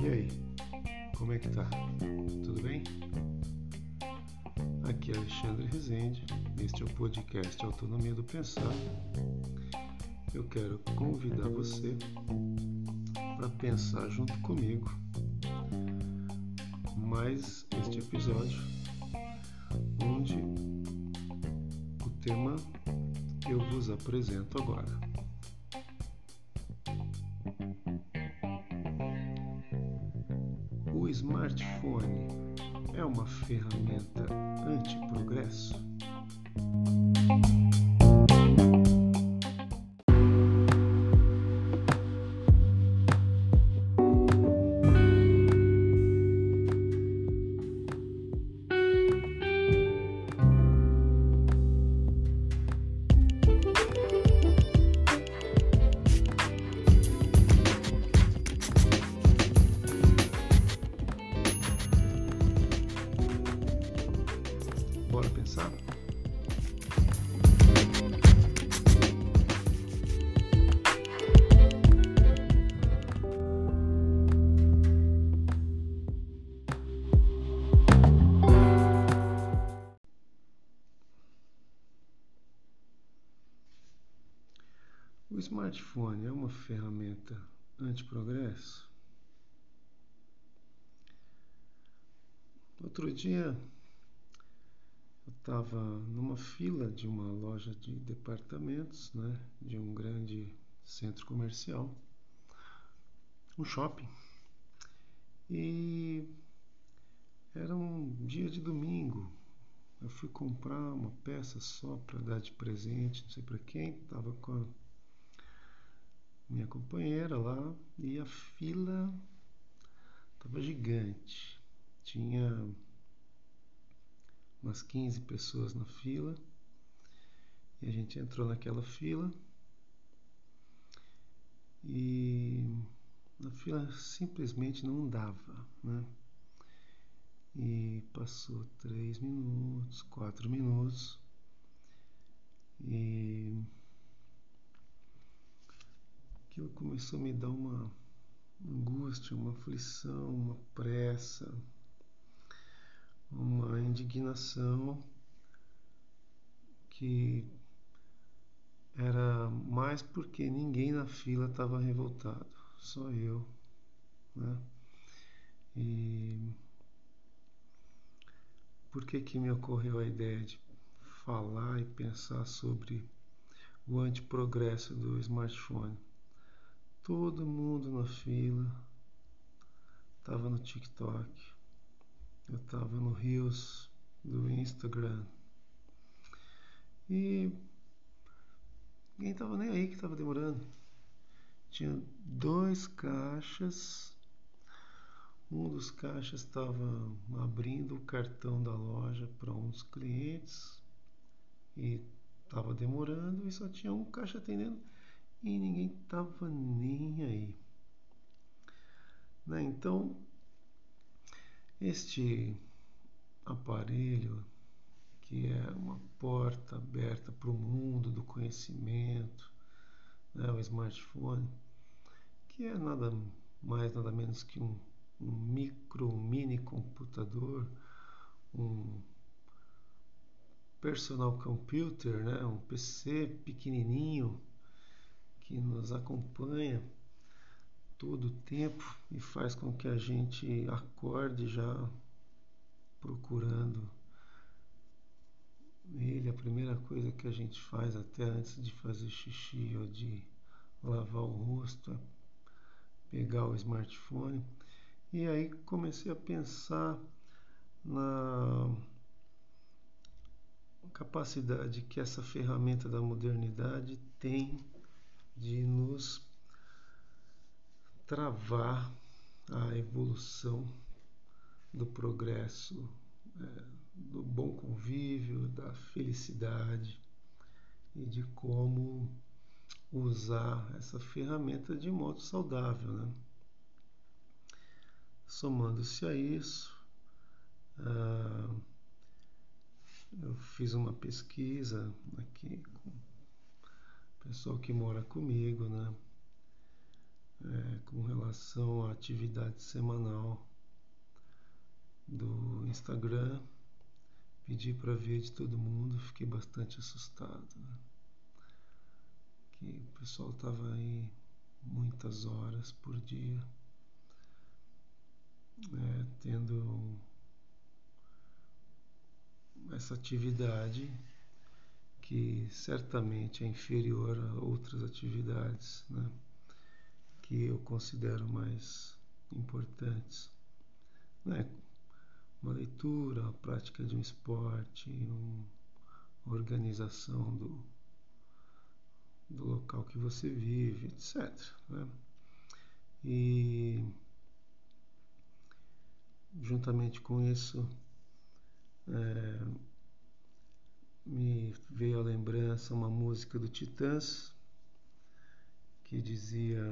E aí, como é que tá? Tudo bem? Aqui é Alexandre Rezende, este é o podcast Autonomia do Pensar. Eu quero convidar você para pensar junto comigo mais este episódio, onde o tema eu vos apresento agora. O smartphone é uma ferramenta anti-progresso? Smartphone é uma ferramenta anti-progresso? Outro dia eu estava numa fila de uma loja de departamentos, né, de um grande centro comercial, um shopping. E era um dia de domingo. Eu fui comprar uma peça só para dar de presente, não sei para quem. Estava com a minha companheira lá e a fila estava gigante. Tinha umas 15 pessoas na fila e a gente entrou naquela fila e a fila simplesmente não dava, né? E passou três minutos, quatro minutos e aquilo começou a me dar uma angústia, uma aflição, uma pressa, uma indignação que era mais porque ninguém na fila estava revoltado, só eu, né? E por que que me ocorreu a ideia de falar e pensar sobre o antiprogresso do smartphone? Todo mundo na fila. Estava no TikTok, eu estava no Reels do Instagram. E ninguém estava nem aí que estava demorando. Tinha dois caixas, um dos caixas estava abrindo o cartão da loja para uns clientes. E estava demorando e só tinha um caixa atendendo e ninguém estava nem aí. Né? Então, este aparelho, que é uma porta aberta para o mundo do conhecimento, né? o smartphone, que é nada mais, nada menos que um, um micro, mini computador, um personal computer, né? um PC pequenininho que nos acompanha todo o tempo e faz com que a gente acorde já procurando ele. A primeira coisa que a gente faz até antes de fazer xixi ou de lavar o rosto é pegar o smartphone. E aí comecei a pensar na capacidade que essa ferramenta da modernidade tem de nos travar a evolução do progresso, é, do bom convívio, da felicidade e de como usar essa ferramenta de modo saudável. Né? Somando-se a isso, ah, eu fiz uma pesquisa aqui com pessoal que mora comigo, né? É, com relação à atividade semanal do Instagram. Pedi para ver de todo mundo, fiquei bastante assustado. Né? Que o pessoal estava aí muitas horas por dia, é, tendo essa atividade que certamente é inferior a outras atividades né, que eu considero mais importantes. Né? Uma leitura, a prática de um esporte, a organização do, do local que você vive, etc. Né? E juntamente com isso, é, me veio à lembrança uma música do Titãs que dizia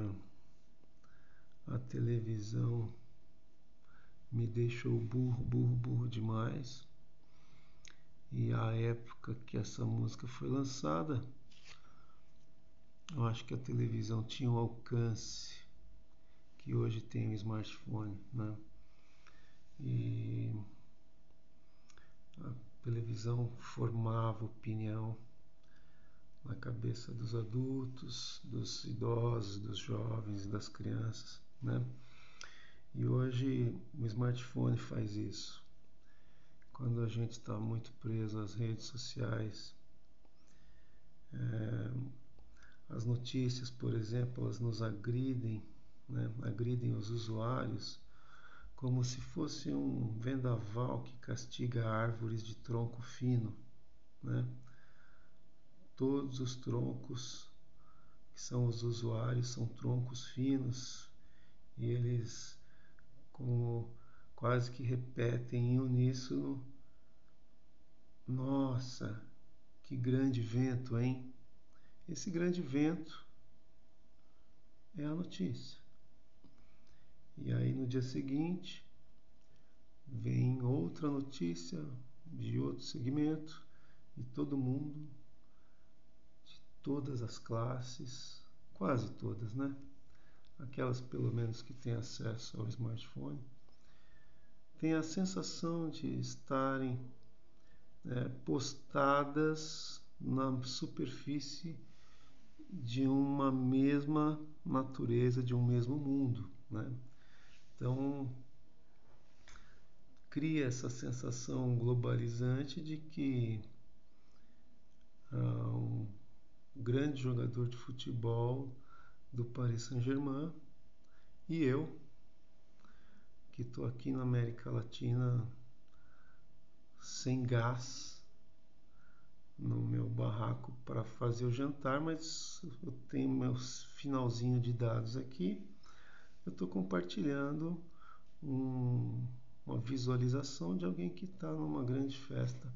a televisão me deixou burro, burro, burro demais. E a época que essa música foi lançada, eu acho que a televisão tinha um alcance que hoje tem o smartphone, né? E televisão formava opinião na cabeça dos adultos, dos idosos, dos jovens, das crianças, né? E hoje o smartphone faz isso. Quando a gente está muito preso às redes sociais, é, as notícias, por exemplo, elas nos agridem, né? agridem os usuários como se fosse um vendaval que castiga árvores de tronco fino. Né? Todos os troncos que são os usuários são troncos finos e eles como quase que repetem em uníssono: Nossa, que grande vento, hein? Esse grande vento é a notícia. Dia seguinte vem outra notícia de outro segmento e todo mundo, de todas as classes, quase todas, né? Aquelas pelo menos que têm acesso ao smartphone, têm a sensação de estarem é, postadas na superfície de uma mesma natureza, de um mesmo mundo. Né? Então, cria essa sensação globalizante de que ah, um grande jogador de futebol do Paris Saint-Germain e eu, que estou aqui na América Latina sem gás, no meu barraco para fazer o jantar, mas eu tenho meu finalzinho de dados aqui. Eu estou compartilhando um, uma visualização de alguém que está numa grande festa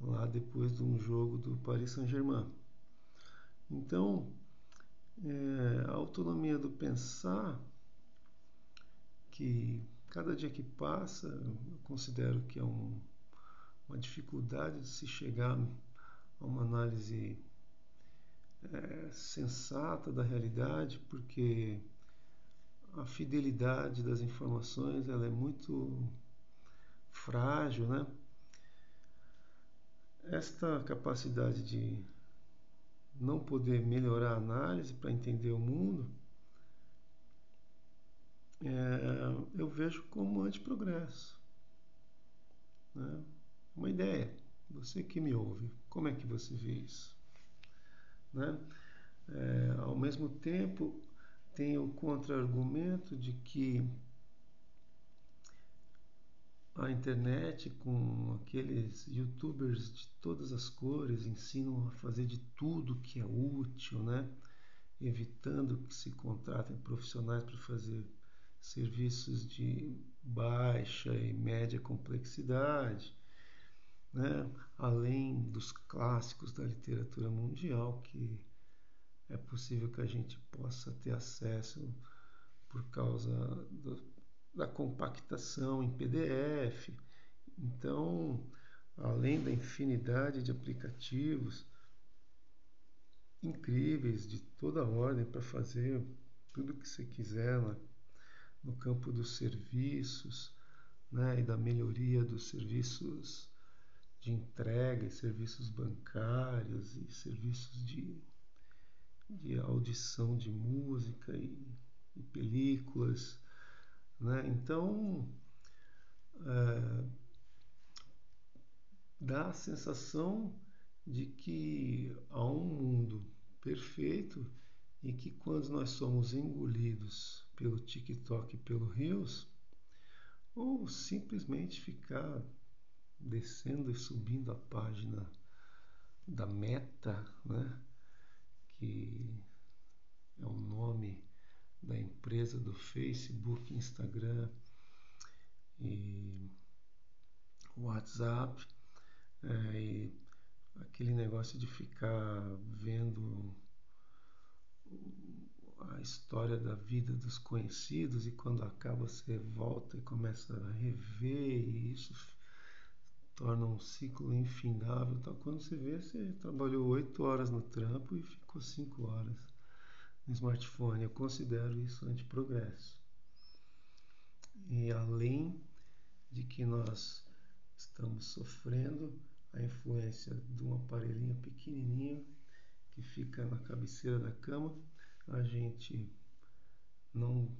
lá depois de um jogo do Paris Saint-Germain. Então, é, a autonomia do pensar, que cada dia que passa, eu considero que é um uma dificuldade de se chegar a uma análise é, sensata da realidade, porque a fidelidade das informações ela é muito frágil, né? Esta capacidade de não poder melhorar a análise para entender o mundo, é, eu vejo como antiprogresso. Né? uma ideia. Você que me ouve, como é que você vê isso? Né? É, ao mesmo tempo, tem o contra-argumento de que a internet, com aqueles youtubers de todas as cores, ensinam a fazer de tudo que é útil, né? evitando que se contratem profissionais para fazer serviços de baixa e média complexidade né? além dos clássicos da literatura mundial que é possível que a gente possa ter acesso por causa do, da compactação em PDF. Então, além da infinidade de aplicativos incríveis de toda ordem para fazer tudo o que você quiser lá no campo dos serviços né, e da melhoria dos serviços de entrega, e serviços bancários e serviços de, de audição de música e, e películas. Né? Então, é, dá a sensação de que há um mundo perfeito e que quando nós somos engolidos pelo TikTok e pelo Reels, ou simplesmente ficar descendo e subindo a página da Meta, né, que é o nome da empresa do Facebook, Instagram e WhatsApp, é, e aquele negócio de ficar vendo a história da vida dos conhecidos e quando acaba você volta e começa a rever e isso torna um ciclo infindável. Então, quando você vê, você trabalhou oito horas no trampo e ficou cinco horas no smartphone. Eu considero isso antiprogresso. E além de que nós estamos sofrendo a influência de um aparelhinho pequenininho que fica na cabeceira da cama, a gente não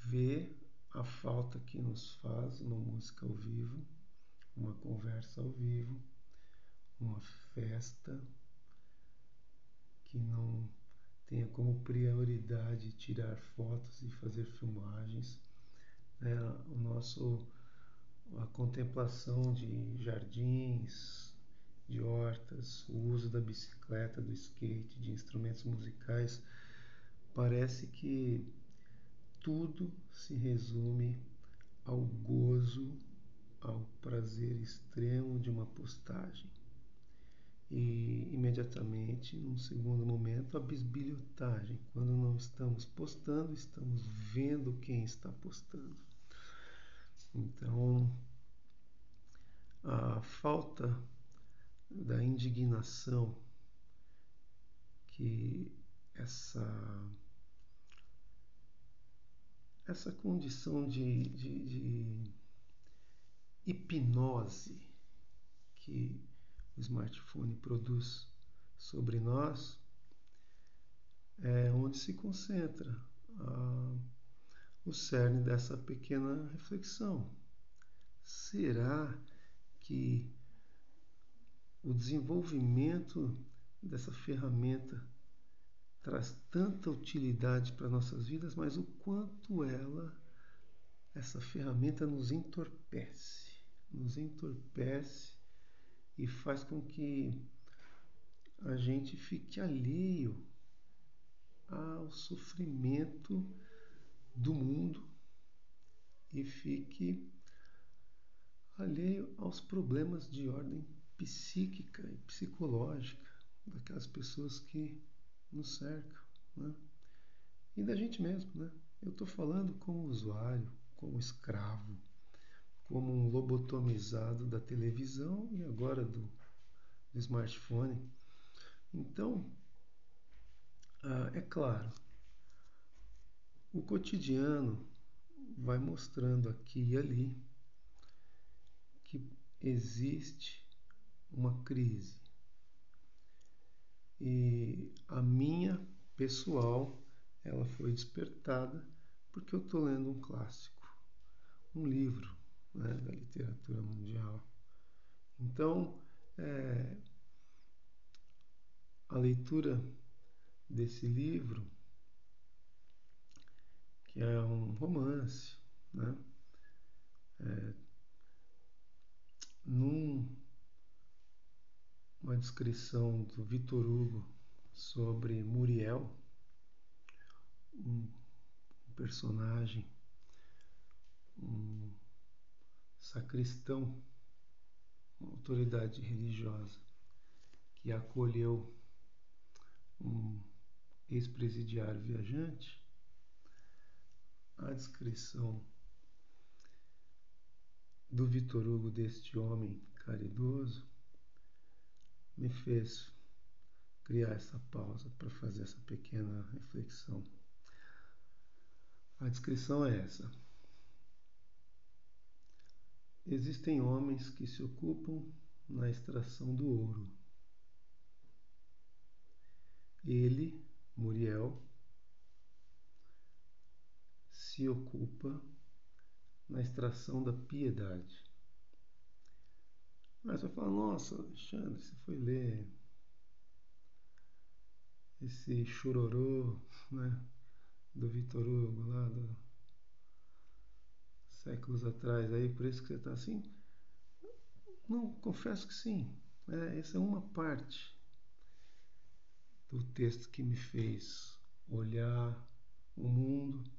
vê a falta que nos faz uma música ao vivo, uma conversa ao vivo, uma festa que não tenha como prioridade tirar fotos e fazer filmagens. É, o nosso a contemplação de jardins, de hortas, o uso da bicicleta, do skate, de instrumentos musicais, parece que tudo se resume ao gozo, ao prazer extremo de uma postagem. E imediatamente, num segundo momento, a bisbilhotagem. Quando não estamos postando, estamos vendo quem está postando. Então, a falta da indignação que essa essa condição de, de, de hipnose que o smartphone produz sobre nós é onde se concentra a, o cerne dessa pequena reflexão. Será que o desenvolvimento dessa ferramenta traz tanta utilidade para nossas vidas, mas o quanto ela, essa ferramenta, nos entorpece, nos entorpece e faz com que a gente fique alheio ao sofrimento do mundo e fique alheio aos problemas de ordem psíquica e psicológica daquelas pessoas que nos cercam, né? E da gente mesmo, né? Eu estou falando como usuário, como escravo, como um lobotomizado da televisão e agora do, do smartphone. Então, ah, é claro, o cotidiano vai mostrando aqui e ali que existe uma crise. E a minha pessoal, ela foi despertada porque eu estou lendo um clássico, um livro né, da literatura mundial. Então, é, a leitura desse livro, que é um romance, né, é, num uma descrição do Vitor Hugo sobre Muriel, um personagem, um sacristão, uma autoridade religiosa que acolheu um ex-presidiário viajante, a descrição do Vitor Hugo deste homem caridoso me fez criar essa pausa para fazer essa pequena reflexão. A descrição é essa. Existem homens que se ocupam na extração do ouro. Ele, Muriel, se ocupa na extração da piedade. Mas você fala, nossa, Alexandre, você foi ler esse chororô né, do Vitor Hugo lá do, séculos atrás, aí por isso que você está assim? Não, confesso que sim. É, essa é uma parte do texto que me fez olhar o mundo,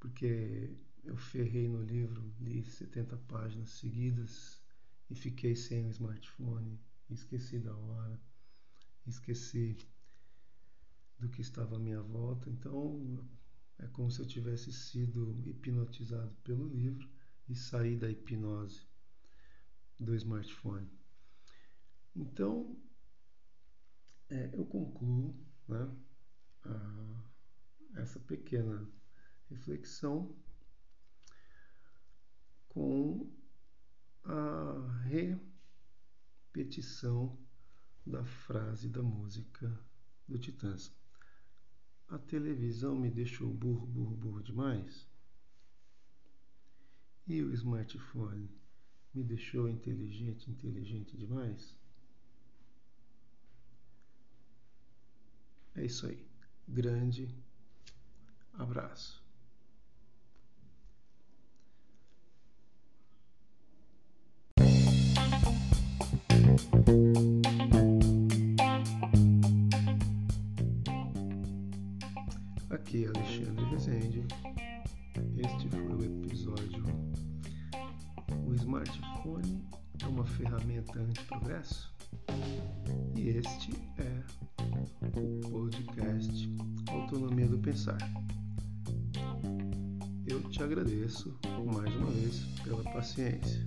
porque eu ferrei no livro, li 70 páginas seguidas e fiquei sem o smartphone, esqueci da hora, esqueci do que estava à minha volta. Então é como se eu tivesse sido hipnotizado pelo livro e saí da hipnose do smartphone. Então é, eu concluo né, a, essa pequena reflexão com a repetição da frase da música do Titãs. A televisão me deixou burro, burro, burro demais? E o smartphone me deixou inteligente, inteligente demais? É isso aí. Grande abraço. Aqui Alexandre Rezende. Este foi o episódio O smartphone é uma ferramenta anti-progresso? E este é o podcast Autonomia do Pensar. Eu te agradeço mais uma vez pela paciência.